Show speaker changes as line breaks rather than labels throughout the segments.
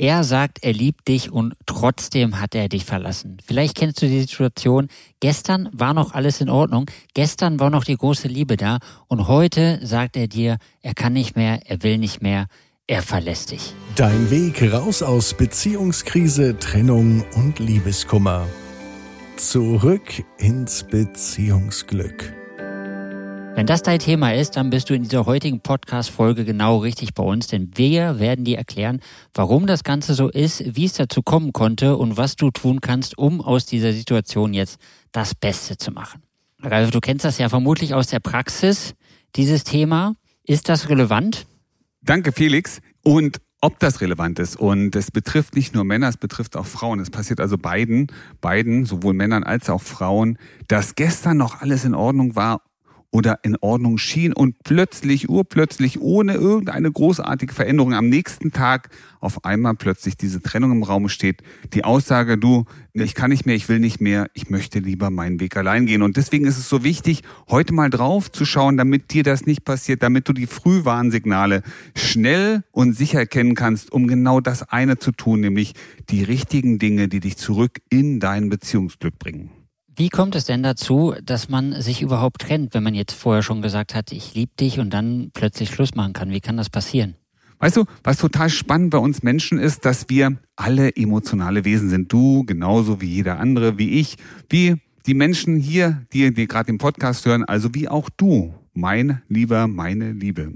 Er sagt, er liebt dich und trotzdem hat er dich verlassen. Vielleicht kennst du die Situation, gestern war noch alles in Ordnung, gestern war noch die große Liebe da und heute sagt er dir, er kann nicht mehr, er will nicht mehr, er verlässt dich.
Dein Weg raus aus Beziehungskrise, Trennung und Liebeskummer. Zurück ins Beziehungsglück.
Wenn das dein Thema ist, dann bist du in dieser heutigen Podcast-Folge genau richtig bei uns, denn wir werden dir erklären, warum das Ganze so ist, wie es dazu kommen konnte und was du tun kannst, um aus dieser Situation jetzt das Beste zu machen. Ralf, du kennst das ja vermutlich aus der Praxis, dieses Thema. Ist das relevant?
Danke, Felix. Und ob das relevant ist. Und es betrifft nicht nur Männer, es betrifft auch Frauen. Es passiert also beiden, beiden, sowohl Männern als auch Frauen, dass gestern noch alles in Ordnung war oder in Ordnung schien und plötzlich, urplötzlich, ohne irgendeine großartige Veränderung am nächsten Tag auf einmal plötzlich diese Trennung im Raum steht. Die Aussage, du, ich kann nicht mehr, ich will nicht mehr, ich möchte lieber meinen Weg allein gehen. Und deswegen ist es so wichtig, heute mal drauf zu schauen, damit dir das nicht passiert, damit du die Frühwarnsignale schnell und sicher erkennen kannst, um genau das eine zu tun, nämlich die richtigen Dinge, die dich zurück in dein Beziehungsglück bringen.
Wie kommt es denn dazu, dass man sich überhaupt trennt, wenn man jetzt vorher schon gesagt hat, ich liebe dich und dann plötzlich Schluss machen kann? Wie kann das passieren?
Weißt du, was total spannend bei uns Menschen ist, dass wir alle emotionale Wesen sind. Du genauso wie jeder andere, wie ich, wie die Menschen hier, die, die gerade den Podcast hören, also wie auch du, mein Lieber, meine Liebe.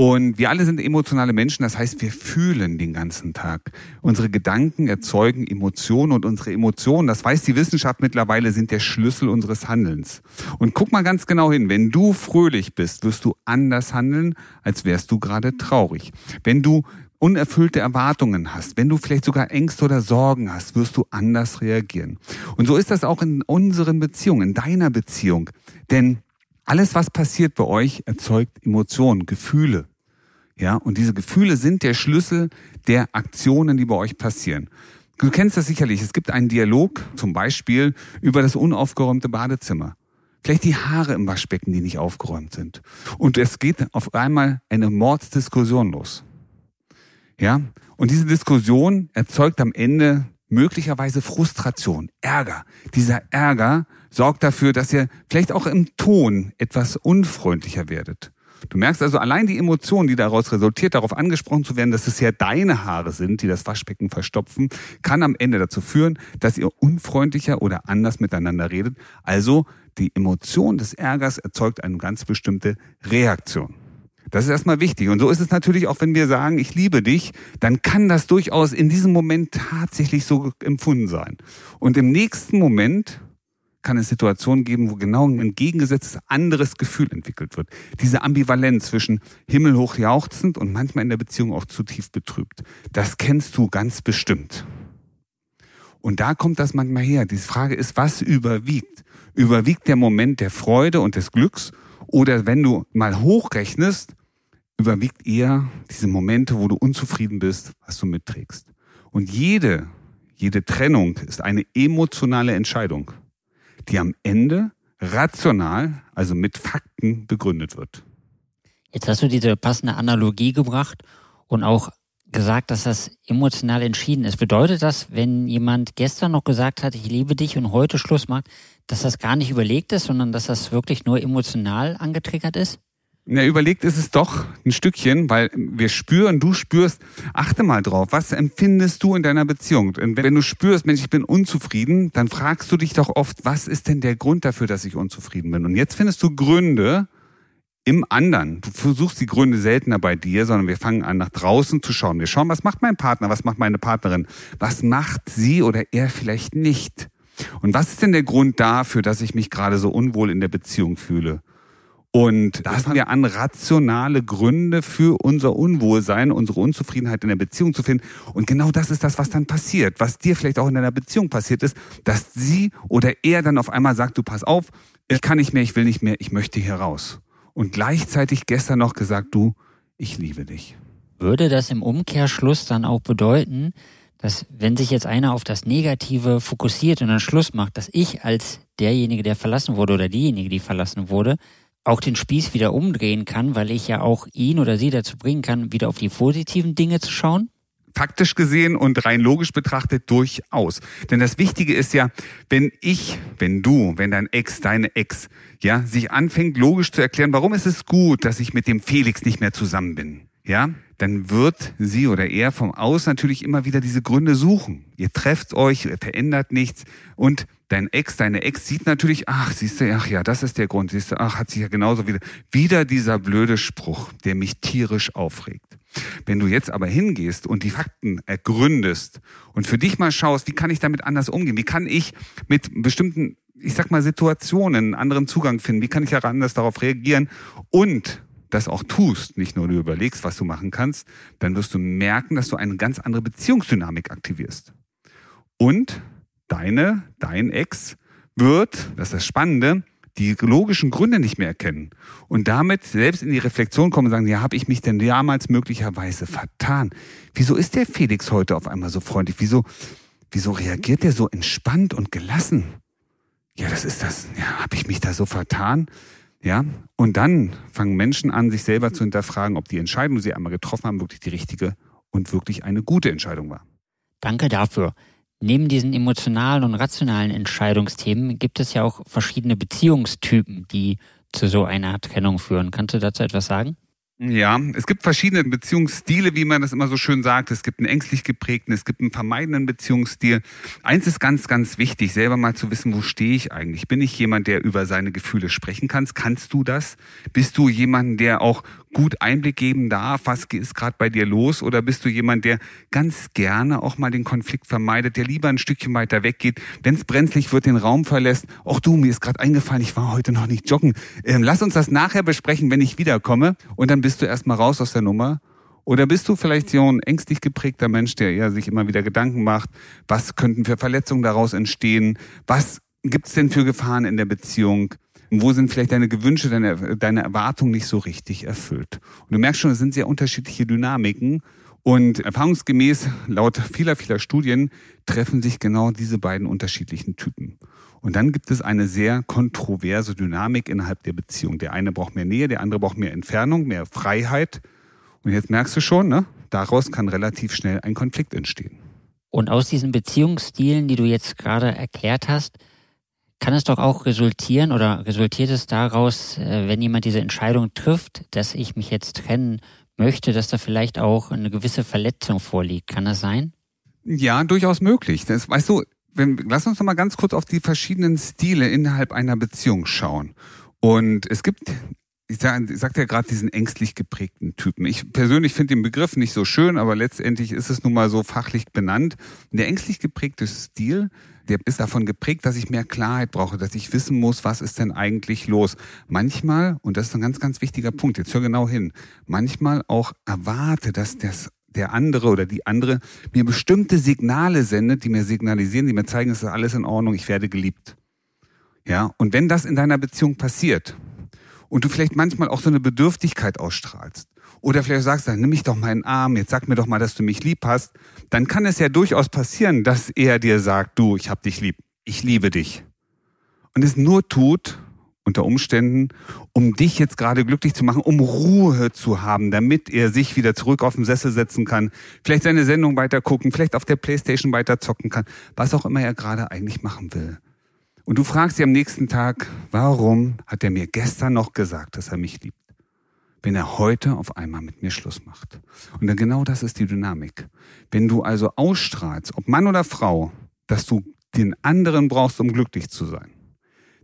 Und wir alle sind emotionale Menschen, das heißt, wir fühlen den ganzen Tag. Unsere Gedanken erzeugen Emotionen und unsere Emotionen, das weiß die Wissenschaft mittlerweile, sind der Schlüssel unseres Handelns. Und guck mal ganz genau hin, wenn du fröhlich bist, wirst du anders handeln, als wärst du gerade traurig. Wenn du unerfüllte Erwartungen hast, wenn du vielleicht sogar Ängste oder Sorgen hast, wirst du anders reagieren. Und so ist das auch in unseren Beziehungen, in deiner Beziehung. Denn alles, was passiert bei euch, erzeugt Emotionen, Gefühle. Ja, und diese Gefühle sind der Schlüssel der Aktionen, die bei euch passieren. Du kennst das sicherlich. Es gibt einen Dialog, zum Beispiel über das unaufgeräumte Badezimmer. Vielleicht die Haare im Waschbecken, die nicht aufgeräumt sind. Und es geht auf einmal eine Mordsdiskussion los. Ja, und diese Diskussion erzeugt am Ende möglicherweise Frustration, Ärger. Dieser Ärger sorgt dafür, dass ihr vielleicht auch im Ton etwas unfreundlicher werdet. Du merkst also allein die Emotion, die daraus resultiert, darauf angesprochen zu werden, dass es ja deine Haare sind, die das Waschbecken verstopfen, kann am Ende dazu führen, dass ihr unfreundlicher oder anders miteinander redet. Also die Emotion des Ärgers erzeugt eine ganz bestimmte Reaktion. Das ist erstmal wichtig. Und so ist es natürlich auch, wenn wir sagen, ich liebe dich, dann kann das durchaus in diesem Moment tatsächlich so empfunden sein. Und im nächsten Moment kann es Situationen geben, wo genau ein entgegengesetztes anderes Gefühl entwickelt wird. Diese Ambivalenz zwischen himmelhoch jauchzend und manchmal in der Beziehung auch zutiefst betrübt. Das kennst du ganz bestimmt. Und da kommt das manchmal her. Die Frage ist, was überwiegt? Überwiegt der Moment der Freude und des Glücks? Oder wenn du mal hochrechnest, überwiegt eher diese Momente, wo du unzufrieden bist, was du mitträgst. Und jede, jede Trennung ist eine emotionale Entscheidung, die am Ende rational, also mit Fakten begründet wird.
Jetzt hast du diese passende Analogie gebracht und auch gesagt, dass das emotional entschieden ist. Bedeutet das, wenn jemand gestern noch gesagt hat, ich liebe dich und heute Schluss macht, dass das gar nicht überlegt ist, sondern dass das wirklich nur emotional angetriggert ist?
Ja, überlegt ist es doch ein Stückchen, weil wir spüren, du spürst, achte mal drauf, was empfindest du in deiner Beziehung? Und wenn du spürst, Mensch, ich bin unzufrieden, dann fragst du dich doch oft, was ist denn der Grund dafür, dass ich unzufrieden bin? Und jetzt findest du Gründe im anderen. Du versuchst die Gründe seltener bei dir, sondern wir fangen an, nach draußen zu schauen. Wir schauen, was macht mein Partner, was macht meine Partnerin, was macht sie oder er vielleicht nicht? Und was ist denn der Grund dafür, dass ich mich gerade so unwohl in der Beziehung fühle? Und da fangen wir an, rationale Gründe für unser Unwohlsein, unsere Unzufriedenheit in der Beziehung zu finden. Und genau das ist das, was dann passiert, was dir vielleicht auch in deiner Beziehung passiert ist, dass sie oder er dann auf einmal sagt, du pass auf, ich kann nicht mehr, ich will nicht mehr, ich möchte hier raus. Und gleichzeitig gestern noch gesagt, du, ich liebe dich.
Würde das im Umkehrschluss dann auch bedeuten, dass wenn sich jetzt einer auf das Negative fokussiert und dann Schluss macht, dass ich als derjenige, der verlassen wurde oder diejenige, die verlassen wurde, auch den Spieß wieder umdrehen kann, weil ich ja auch ihn oder sie dazu bringen kann, wieder auf die positiven Dinge zu schauen?
faktisch gesehen und rein logisch betrachtet durchaus. Denn das Wichtige ist ja, wenn ich, wenn du, wenn dein Ex, deine Ex, ja, sich anfängt logisch zu erklären, warum ist es gut, dass ich mit dem Felix nicht mehr zusammen bin, ja, dann wird sie oder er vom Aus natürlich immer wieder diese Gründe suchen. Ihr trefft euch, ihr verändert nichts und dein Ex, deine Ex sieht natürlich, ach, siehst du, ach ja, das ist der Grund, siehst du, ach, hat sich ja genauso wieder, wieder dieser blöde Spruch, der mich tierisch aufregt. Wenn du jetzt aber hingehst und die Fakten ergründest und für dich mal schaust, wie kann ich damit anders umgehen? Wie kann ich mit bestimmten, ich sag mal, Situationen einen anderen Zugang finden? Wie kann ich anders darauf reagieren? Und das auch tust, nicht nur du überlegst, was du machen kannst, dann wirst du merken, dass du eine ganz andere Beziehungsdynamik aktivierst. Und deine, dein Ex wird, das ist das Spannende, die logischen Gründe nicht mehr erkennen und damit selbst in die Reflexion kommen und sagen, ja, habe ich mich denn damals möglicherweise vertan? Wieso ist der Felix heute auf einmal so freundlich? Wieso, wieso reagiert der so entspannt und gelassen? Ja, das ist das. Ja, habe ich mich da so vertan? Ja, und dann fangen Menschen an, sich selber zu hinterfragen, ob die Entscheidung, die sie einmal getroffen haben, wirklich die richtige und wirklich eine gute Entscheidung war.
Danke dafür. Neben diesen emotionalen und rationalen Entscheidungsthemen gibt es ja auch verschiedene Beziehungstypen, die zu so einer Trennung führen. Kannst du dazu etwas sagen?
Ja, es gibt verschiedene Beziehungsstile, wie man das immer so schön sagt. Es gibt einen ängstlich geprägten, es gibt einen vermeidenden Beziehungsstil. Eins ist ganz, ganz wichtig, selber mal zu wissen, wo stehe ich eigentlich? Bin ich jemand, der über seine Gefühle sprechen kann? Kannst du das? Bist du jemand, der auch gut Einblick geben darf, was ist gerade bei dir los? Oder bist du jemand, der ganz gerne auch mal den Konflikt vermeidet, der lieber ein Stückchen weiter weggeht, wenn es brenzlig wird, den Raum verlässt? Auch du, mir ist gerade eingefallen, ich war heute noch nicht joggen. Ähm, lass uns das nachher besprechen, wenn ich wiederkomme. Und dann bist du erstmal raus aus der Nummer. Oder bist du vielleicht so ein ängstlich geprägter Mensch, der eher sich immer wieder Gedanken macht, was könnten für Verletzungen daraus entstehen? Was gibt's denn für Gefahren in der Beziehung? Wo sind vielleicht deine Gewünsche, deine, deine Erwartungen nicht so richtig erfüllt. Und du merkst schon, es sind sehr unterschiedliche Dynamiken. Und erfahrungsgemäß, laut vieler, vieler Studien, treffen sich genau diese beiden unterschiedlichen Typen. Und dann gibt es eine sehr kontroverse Dynamik innerhalb der Beziehung. Der eine braucht mehr Nähe, der andere braucht mehr Entfernung, mehr Freiheit. Und jetzt merkst du schon, ne? daraus kann relativ schnell ein Konflikt entstehen.
Und aus diesen Beziehungsstilen, die du jetzt gerade erklärt hast, kann es doch auch resultieren oder resultiert es daraus, äh, wenn jemand diese Entscheidung trifft, dass ich mich jetzt trennen möchte, dass da vielleicht auch eine gewisse Verletzung vorliegt. Kann das sein?
Ja, durchaus möglich. Das, weißt du, wenn, lass uns noch mal ganz kurz auf die verschiedenen Stile innerhalb einer Beziehung schauen. Und es gibt ich, sag, ich sagte ja gerade diesen ängstlich geprägten Typen. Ich persönlich finde den Begriff nicht so schön, aber letztendlich ist es nun mal so fachlich benannt. Der ängstlich geprägte Stil, der ist davon geprägt, dass ich mehr Klarheit brauche, dass ich wissen muss, was ist denn eigentlich los. Manchmal, und das ist ein ganz, ganz wichtiger Punkt, jetzt hör genau hin, manchmal auch erwarte, dass das der andere oder die andere mir bestimmte Signale sendet, die mir signalisieren, die mir zeigen, es ist alles in Ordnung, ich werde geliebt. Ja, und wenn das in deiner Beziehung passiert, und du vielleicht manchmal auch so eine Bedürftigkeit ausstrahlst oder vielleicht sagst, dann nimm mich doch mal in den Arm, jetzt sag mir doch mal, dass du mich lieb hast, dann kann es ja durchaus passieren, dass er dir sagt, du, ich hab dich lieb, ich liebe dich. Und es nur tut, unter Umständen, um dich jetzt gerade glücklich zu machen, um Ruhe zu haben, damit er sich wieder zurück auf den Sessel setzen kann, vielleicht seine Sendung weiter gucken, vielleicht auf der Playstation weiter zocken kann, was auch immer er gerade eigentlich machen will. Und du fragst sie am nächsten Tag, warum hat er mir gestern noch gesagt, dass er mich liebt? Wenn er heute auf einmal mit mir Schluss macht. Und dann genau das ist die Dynamik. Wenn du also ausstrahlst, ob Mann oder Frau, dass du den anderen brauchst, um glücklich zu sein,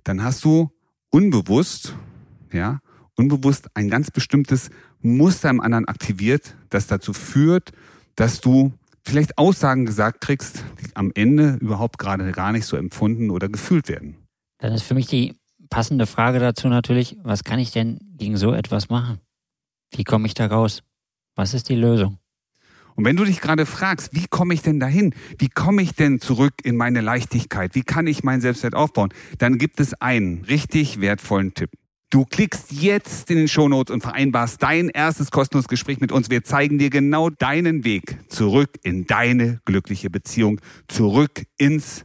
dann hast du unbewusst, ja, unbewusst ein ganz bestimmtes Muster im anderen aktiviert, das dazu führt, dass du vielleicht Aussagen gesagt kriegst, die am Ende überhaupt gerade gar nicht so empfunden oder gefühlt werden.
Dann ist für mich die passende Frage dazu natürlich, was kann ich denn gegen so etwas machen? Wie komme ich da raus? Was ist die Lösung?
Und wenn du dich gerade fragst, wie komme ich denn dahin? Wie komme ich denn zurück in meine Leichtigkeit? Wie kann ich mein Selbstwert aufbauen? Dann gibt es einen richtig wertvollen Tipp. Du klickst jetzt in den Shownotes und vereinbarst dein erstes kostenloses Gespräch mit uns. Wir zeigen dir genau deinen Weg zurück in deine glückliche Beziehung, zurück ins